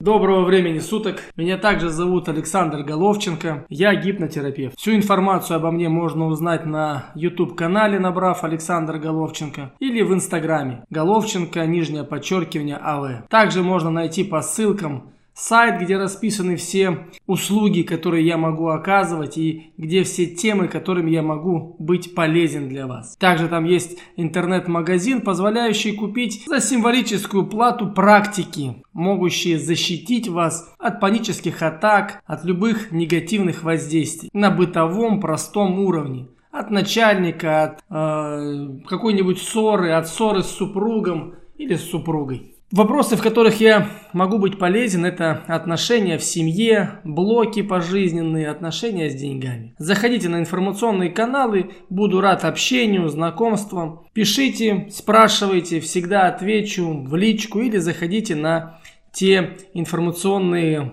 Доброго времени суток. Меня также зовут Александр Головченко. Я гипнотерапевт. Всю информацию обо мне можно узнать на YouTube-канале, набрав Александр Головченко, или в Инстаграме Головченко, нижнее подчеркивание АВ. Также можно найти по ссылкам сайт, где расписаны все услуги, которые я могу оказывать и где все темы, которыми я могу быть полезен для вас. Также там есть интернет-магазин, позволяющий купить за символическую плату практики, могущие защитить вас от панических атак, от любых негативных воздействий на бытовом простом уровне от начальника, от э, какой-нибудь ссоры, от ссоры с супругом или с супругой. Вопросы, в которых я могу быть полезен, это отношения в семье, блоки пожизненные, отношения с деньгами. Заходите на информационные каналы, буду рад общению, знакомствам. Пишите, спрашивайте, всегда отвечу в личку или заходите на те информационные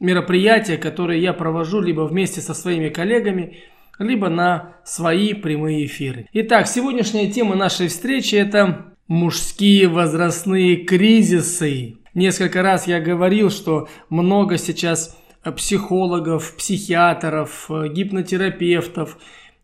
мероприятия, которые я провожу либо вместе со своими коллегами, либо на свои прямые эфиры. Итак, сегодняшняя тема нашей встречи это Мужские возрастные кризисы. Несколько раз я говорил, что много сейчас психологов, психиатров, гипнотерапевтов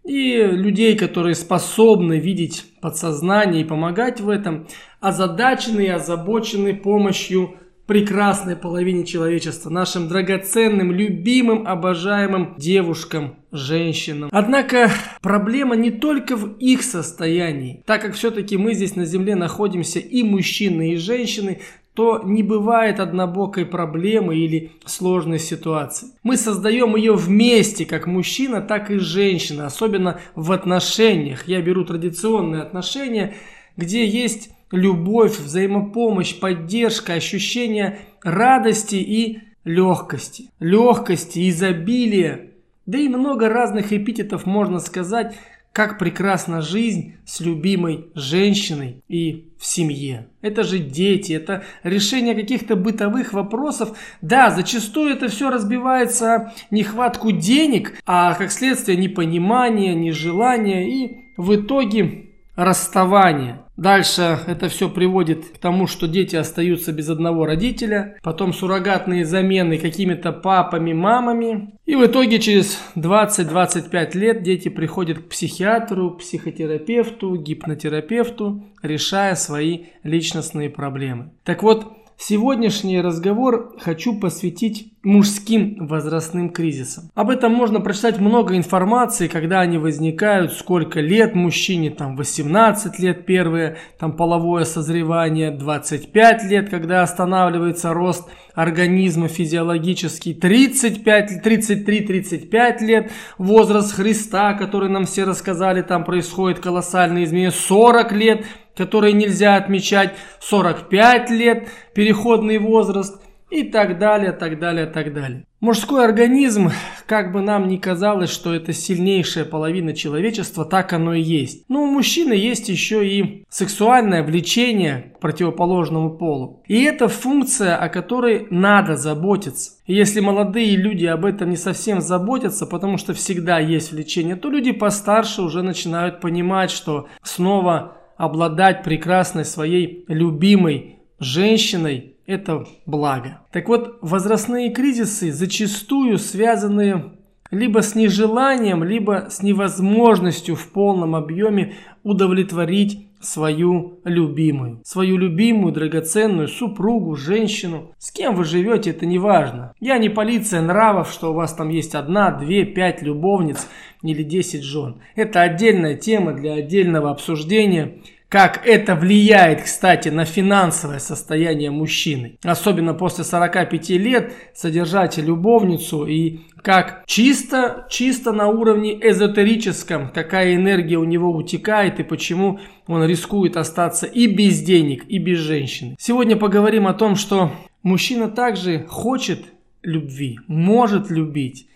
и людей, которые способны видеть подсознание и помогать в этом, озадачены и озабочены помощью прекрасной половине человечества, нашим драгоценным, любимым, обожаемым девушкам, женщинам. Однако проблема не только в их состоянии. Так как все-таки мы здесь на Земле находимся и мужчины, и женщины, то не бывает однобокой проблемы или сложной ситуации. Мы создаем ее вместе, как мужчина, так и женщина, особенно в отношениях. Я беру традиционные отношения, где есть любовь, взаимопомощь, поддержка, ощущение радости и легкости. Легкости, изобилия. Да и много разных эпитетов можно сказать, как прекрасна жизнь с любимой женщиной и в семье. Это же дети, это решение каких-то бытовых вопросов. Да, зачастую это все разбивается нехватку денег, а как следствие непонимание, нежелание и в итоге расставание. Дальше это все приводит к тому, что дети остаются без одного родителя, потом суррогатные замены какими-то папами, мамами. И в итоге через 20-25 лет дети приходят к психиатру, психотерапевту, гипнотерапевту, решая свои личностные проблемы. Так вот, Сегодняшний разговор хочу посвятить мужским возрастным кризисам. Об этом можно прочитать много информации, когда они возникают, сколько лет мужчине, там 18 лет первое, там половое созревание, 25 лет, когда останавливается рост организма физиологический, 35, 33-35 лет, возраст Христа, который нам все рассказали, там происходит колоссальные изменения, 40 лет, которые нельзя отмечать, 45 лет, переходный возраст и так далее, так далее, так далее. Мужской организм, как бы нам ни казалось, что это сильнейшая половина человечества, так оно и есть. Но у мужчины есть еще и сексуальное влечение к противоположному полу. И это функция, о которой надо заботиться. И если молодые люди об этом не совсем заботятся, потому что всегда есть влечение, то люди постарше уже начинают понимать, что снова обладать прекрасной своей любимой женщиной – это благо. Так вот, возрастные кризисы зачастую связаны либо с нежеланием, либо с невозможностью в полном объеме удовлетворить свою любимую. Свою любимую, драгоценную супругу, женщину. С кем вы живете, это не важно. Я не полиция нравов, что у вас там есть одна, две, пять любовниц или десять жен. Это отдельная тема для отдельного обсуждения как это влияет, кстати, на финансовое состояние мужчины. Особенно после 45 лет содержать любовницу и как чисто, чисто на уровне эзотерическом, какая энергия у него утекает и почему он рискует остаться и без денег, и без женщины. Сегодня поговорим о том, что мужчина также хочет любви, может любить,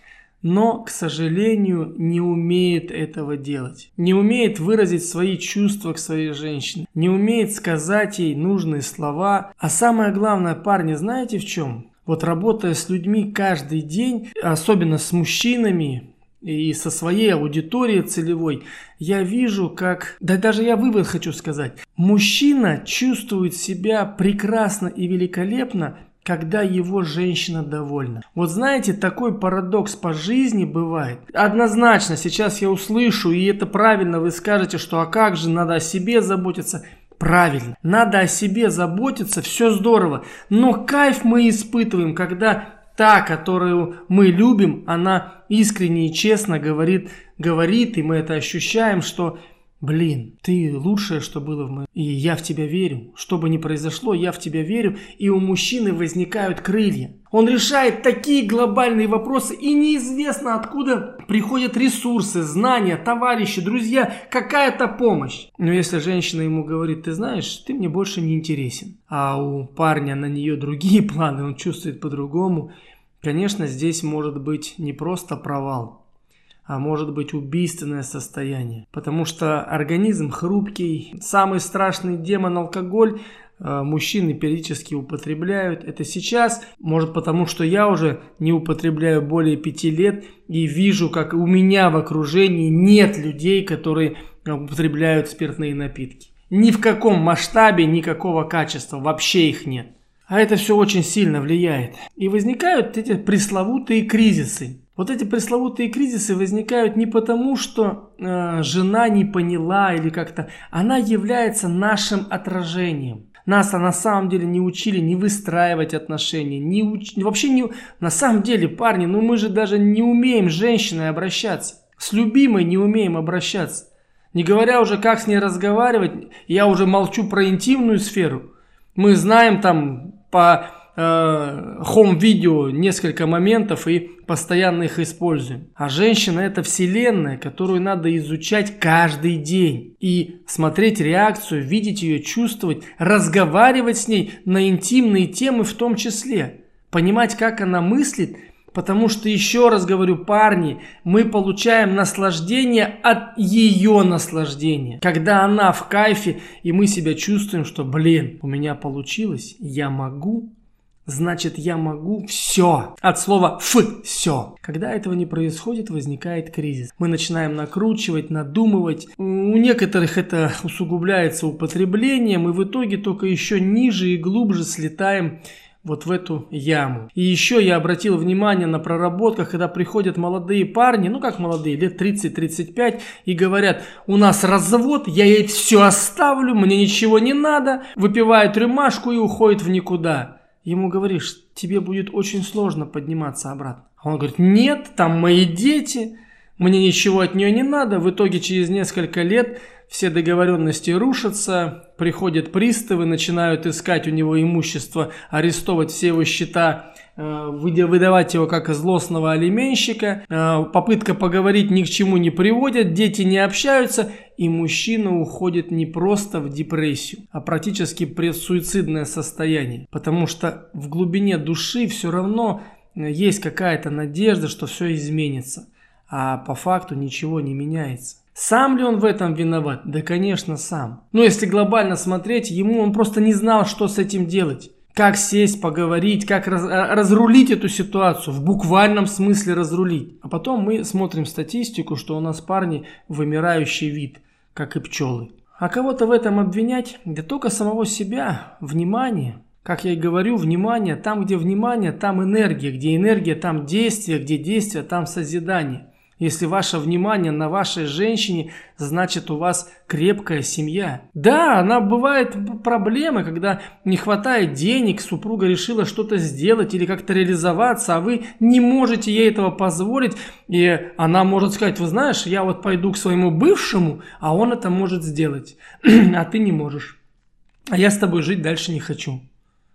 но, к сожалению, не умеет этого делать. Не умеет выразить свои чувства к своей женщине. Не умеет сказать ей нужные слова. А самое главное, парни, знаете в чем? Вот работая с людьми каждый день, особенно с мужчинами, и со своей аудиторией целевой, я вижу, как, да даже я вывод хочу сказать, мужчина чувствует себя прекрасно и великолепно, когда его женщина довольна. Вот знаете, такой парадокс по жизни бывает. Однозначно, сейчас я услышу, и это правильно, вы скажете, что а как же, надо о себе заботиться. Правильно, надо о себе заботиться, все здорово. Но кайф мы испытываем, когда та, которую мы любим, она искренне и честно говорит, говорит, и мы это ощущаем, что Блин, ты лучшее, что было в моей... И я в тебя верю. Что бы ни произошло, я в тебя верю. И у мужчины возникают крылья. Он решает такие глобальные вопросы, и неизвестно откуда приходят ресурсы, знания, товарищи, друзья, какая-то помощь. Но если женщина ему говорит, ты знаешь, ты мне больше не интересен, а у парня на нее другие планы, он чувствует по-другому, конечно, здесь может быть не просто провал, а может быть убийственное состояние. Потому что организм хрупкий, самый страшный демон алкоголь э, мужчины периодически употребляют. Это сейчас, может потому, что я уже не употребляю более пяти лет и вижу, как у меня в окружении нет людей, которые употребляют спиртные напитки. Ни в каком масштабе, никакого качества, вообще их нет. А это все очень сильно влияет. И возникают эти пресловутые кризисы. Вот эти пресловутые кризисы возникают не потому, что э, жена не поняла или как-то, она является нашим отражением. Нас а на самом деле не учили не выстраивать отношения, не уч... вообще не... На самом деле, парни, ну мы же даже не умеем с женщиной обращаться. С любимой не умеем обращаться. Не говоря уже, как с ней разговаривать, я уже молчу про интимную сферу. Мы знаем там по хом-видео э, несколько моментов и постоянно их используем. А женщина это вселенная, которую надо изучать каждый день. И смотреть реакцию, видеть ее, чувствовать, разговаривать с ней на интимные темы в том числе. Понимать, как она мыслит, потому что, еще раз говорю, парни, мы получаем наслаждение от ее наслаждения. Когда она в кайфе, и мы себя чувствуем, что, блин, у меня получилось, я могу, значит я могу все. От слова «ф» – все. Когда этого не происходит, возникает кризис. Мы начинаем накручивать, надумывать. У некоторых это усугубляется употреблением, и в итоге только еще ниже и глубже слетаем вот в эту яму. И еще я обратил внимание на проработках, когда приходят молодые парни, ну как молодые, лет 30-35, и говорят, у нас развод, я ей все оставлю, мне ничего не надо, выпивает рюмашку и уходит в никуда. Ему говоришь, тебе будет очень сложно подниматься обратно. А он говорит, нет, там мои дети, мне ничего от нее не надо. В итоге через несколько лет все договоренности рушатся, приходят приставы, начинают искать у него имущество, арестовывать все его счета, э, выдавать его как злостного алименщика. Э, попытка поговорить ни к чему не приводит, дети не общаются, и мужчина уходит не просто в депрессию, а практически предсуицидное состояние. Потому что в глубине души все равно э, есть какая-то надежда, что все изменится. А по факту ничего не меняется. Сам ли он в этом виноват? Да, конечно, сам. Но если глобально смотреть, ему он просто не знал, что с этим делать. Как сесть, поговорить, как раз, а, разрулить эту ситуацию, в буквальном смысле разрулить. А потом мы смотрим статистику, что у нас парни вымирающий вид как и пчелы. А кого-то в этом обвинять, да только самого себя, внимание. Как я и говорю, внимание, там где внимание, там энергия, где энергия, там действие, где действие, там созидание. Если ваше внимание на вашей женщине, значит у вас крепкая семья. Да, она бывает проблемы, когда не хватает денег, супруга решила что-то сделать или как-то реализоваться, а вы не можете ей этого позволить. И она может сказать, вы знаешь, я вот пойду к своему бывшему, а он это может сделать, а ты не можешь. А я с тобой жить дальше не хочу.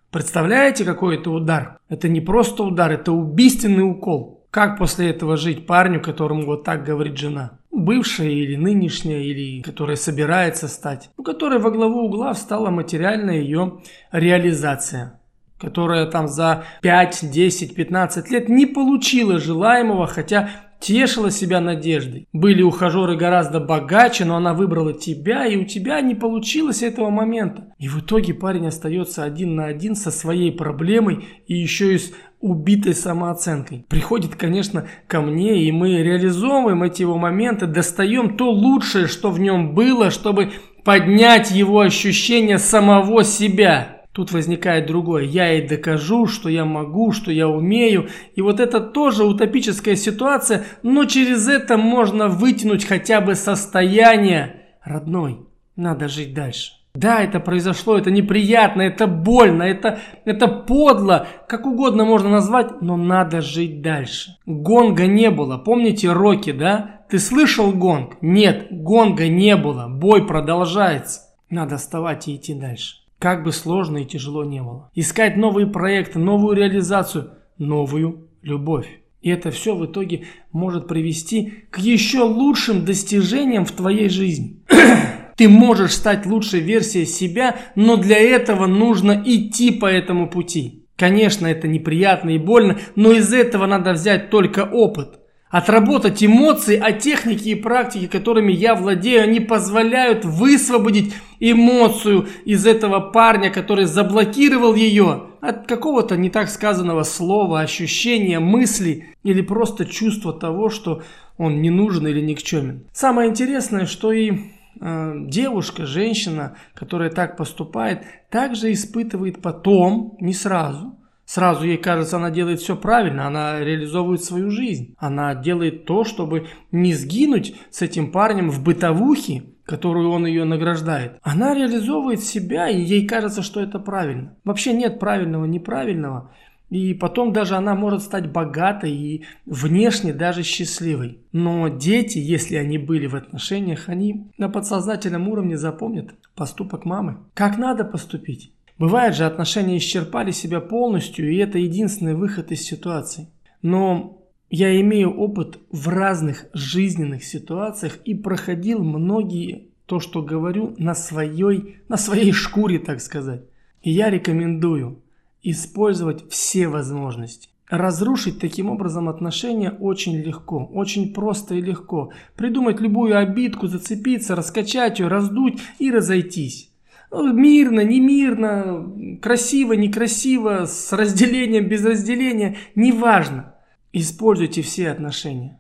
Представляете, какой это удар? Это не просто удар, это убийственный укол. Как после этого жить парню, которому вот так говорит жена? Бывшая или нынешняя, или которая собирается стать, у которой во главу угла встала материальная ее реализация, которая там за 5, 10, 15 лет не получила желаемого, хотя тешила себя надеждой. Были ухажеры гораздо богаче, но она выбрала тебя, и у тебя не получилось этого момента. И в итоге парень остается один на один со своей проблемой и еще и с убитой самооценкой. Приходит, конечно, ко мне, и мы реализовываем эти его моменты, достаем то лучшее, что в нем было, чтобы поднять его ощущение самого себя. Тут возникает другое. Я ей докажу, что я могу, что я умею. И вот это тоже утопическая ситуация, но через это можно вытянуть хотя бы состояние. Родной, надо жить дальше. Да, это произошло, это неприятно, это больно, это, это подло, как угодно можно назвать, но надо жить дальше. Гонга не было, помните Рокки, да? Ты слышал гонг? Нет, гонга не было, бой продолжается. Надо вставать и идти дальше. Как бы сложно и тяжело не было. Искать новые проекты, новую реализацию, новую любовь. И это все в итоге может привести к еще лучшим достижениям в твоей жизни. Ты можешь стать лучшей версией себя, но для этого нужно идти по этому пути. Конечно, это неприятно и больно, но из этого надо взять только опыт. Отработать эмоции, а техники и практики, которыми я владею, они позволяют высвободить эмоцию из этого парня, который заблокировал ее от какого-то не так сказанного слова, ощущения, мысли или просто чувства того, что он не нужен или никчемен. Самое интересное, что и э, девушка, женщина, которая так поступает, также испытывает потом, не сразу, Сразу ей кажется, она делает все правильно, она реализовывает свою жизнь. Она делает то, чтобы не сгинуть с этим парнем в бытовухе, которую он ее награждает. Она реализовывает себя, и ей кажется, что это правильно. Вообще нет правильного, неправильного. И потом даже она может стать богатой и внешне даже счастливой. Но дети, если они были в отношениях, они на подсознательном уровне запомнят поступок мамы. Как надо поступить? Бывает же, отношения исчерпали себя полностью, и это единственный выход из ситуации. Но я имею опыт в разных жизненных ситуациях и проходил многие, то, что говорю, на своей, на своей шкуре, так сказать. И я рекомендую использовать все возможности. Разрушить таким образом отношения очень легко, очень просто и легко. Придумать любую обидку, зацепиться, раскачать ее, раздуть и разойтись. Ну, мирно, не мирно, красиво, некрасиво, с разделением, без разделения, неважно. Используйте все отношения.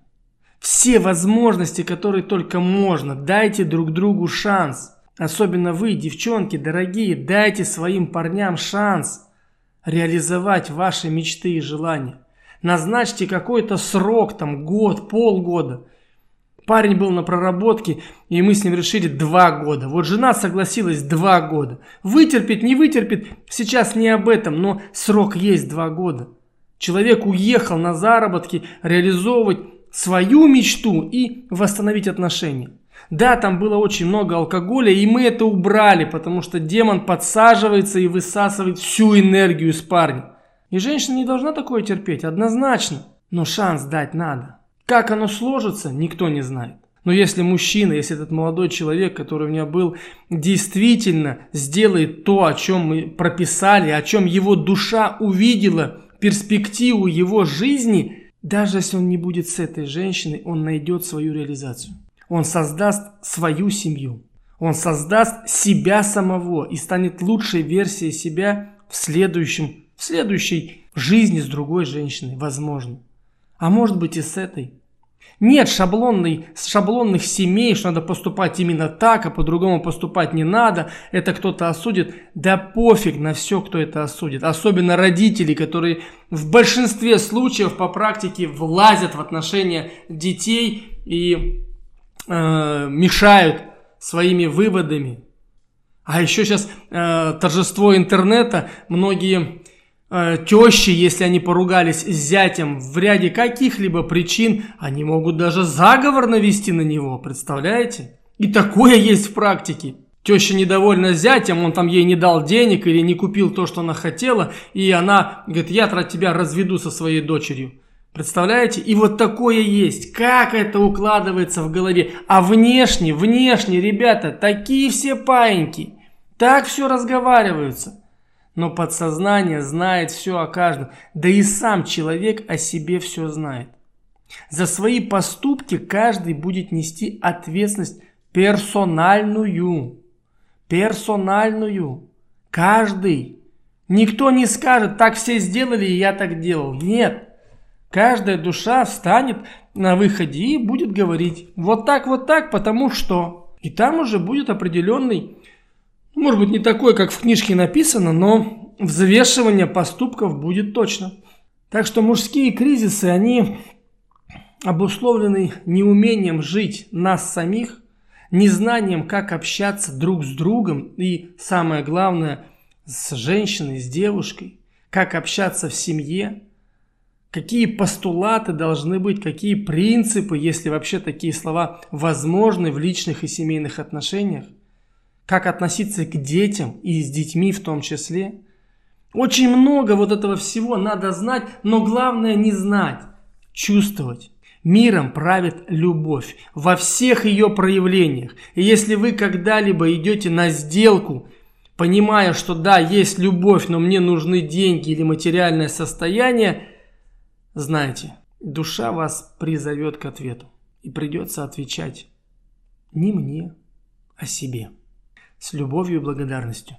Все возможности, которые только можно. Дайте друг другу шанс. Особенно вы, девчонки, дорогие, дайте своим парням шанс реализовать ваши мечты и желания. Назначьте какой-то срок, там год, полгода – Парень был на проработке, и мы с ним решили два года. Вот жена согласилась два года. Вытерпит, не вытерпит, сейчас не об этом, но срок есть два года. Человек уехал на заработки реализовывать свою мечту и восстановить отношения. Да, там было очень много алкоголя, и мы это убрали, потому что демон подсаживается и высасывает всю энергию из парня. И женщина не должна такое терпеть, однозначно. Но шанс дать надо. Как оно сложится, никто не знает. Но если мужчина, если этот молодой человек, который у меня был, действительно сделает то, о чем мы прописали, о чем его душа увидела, перспективу его жизни, даже если он не будет с этой женщиной, он найдет свою реализацию. Он создаст свою семью. Он создаст себя самого и станет лучшей версией себя в следующем, в следующей жизни с другой женщиной, возможно. А может быть и с этой. Нет шаблонной, шаблонных семей, что надо поступать именно так, а по-другому поступать не надо. Это кто-то осудит. Да пофиг на все, кто это осудит. Особенно родители, которые в большинстве случаев по практике влазят в отношения детей и э, мешают своими выводами. А еще сейчас э, торжество интернета. Многие тещи, если они поругались с зятем в ряде каких-либо причин, они могут даже заговор навести на него, представляете? И такое есть в практике. Теща недовольна зятем, он там ей не дал денег или не купил то, что она хотела, и она говорит, я от тебя разведу со своей дочерью. Представляете? И вот такое есть. Как это укладывается в голове? А внешне, внешне, ребята, такие все паиньки. Так все разговариваются но подсознание знает все о каждом, да и сам человек о себе все знает. За свои поступки каждый будет нести ответственность персональную. Персональную. Каждый. Никто не скажет, так все сделали, и я так делал. Нет. Каждая душа встанет на выходе и будет говорить, вот так, вот так, потому что. И там уже будет определенный Может быть, не такое, как в книжке написано, но взвешивание поступков будет точно. Так что мужские кризисы, они обусловлены неумением жить нас самих, незнанием, как общаться друг с другом и, самое главное, с женщиной, с девушкой, как общаться в семье, какие постулаты должны быть, какие принципы, если вообще такие слова возможны в личных и семейных отношениях, как относиться к детям и с детьми в том числе. Очень много вот этого всего надо знать, но главное не знать, чувствовать. Миром правит любовь во всех ее проявлениях. И если вы когда-либо идете на сделку, понимая, что да, есть любовь, но мне нужны деньги или материальное состояние, знайте, душа вас призовет к ответу. И придется отвечать не мне, а себе. С любовью и благодарностью.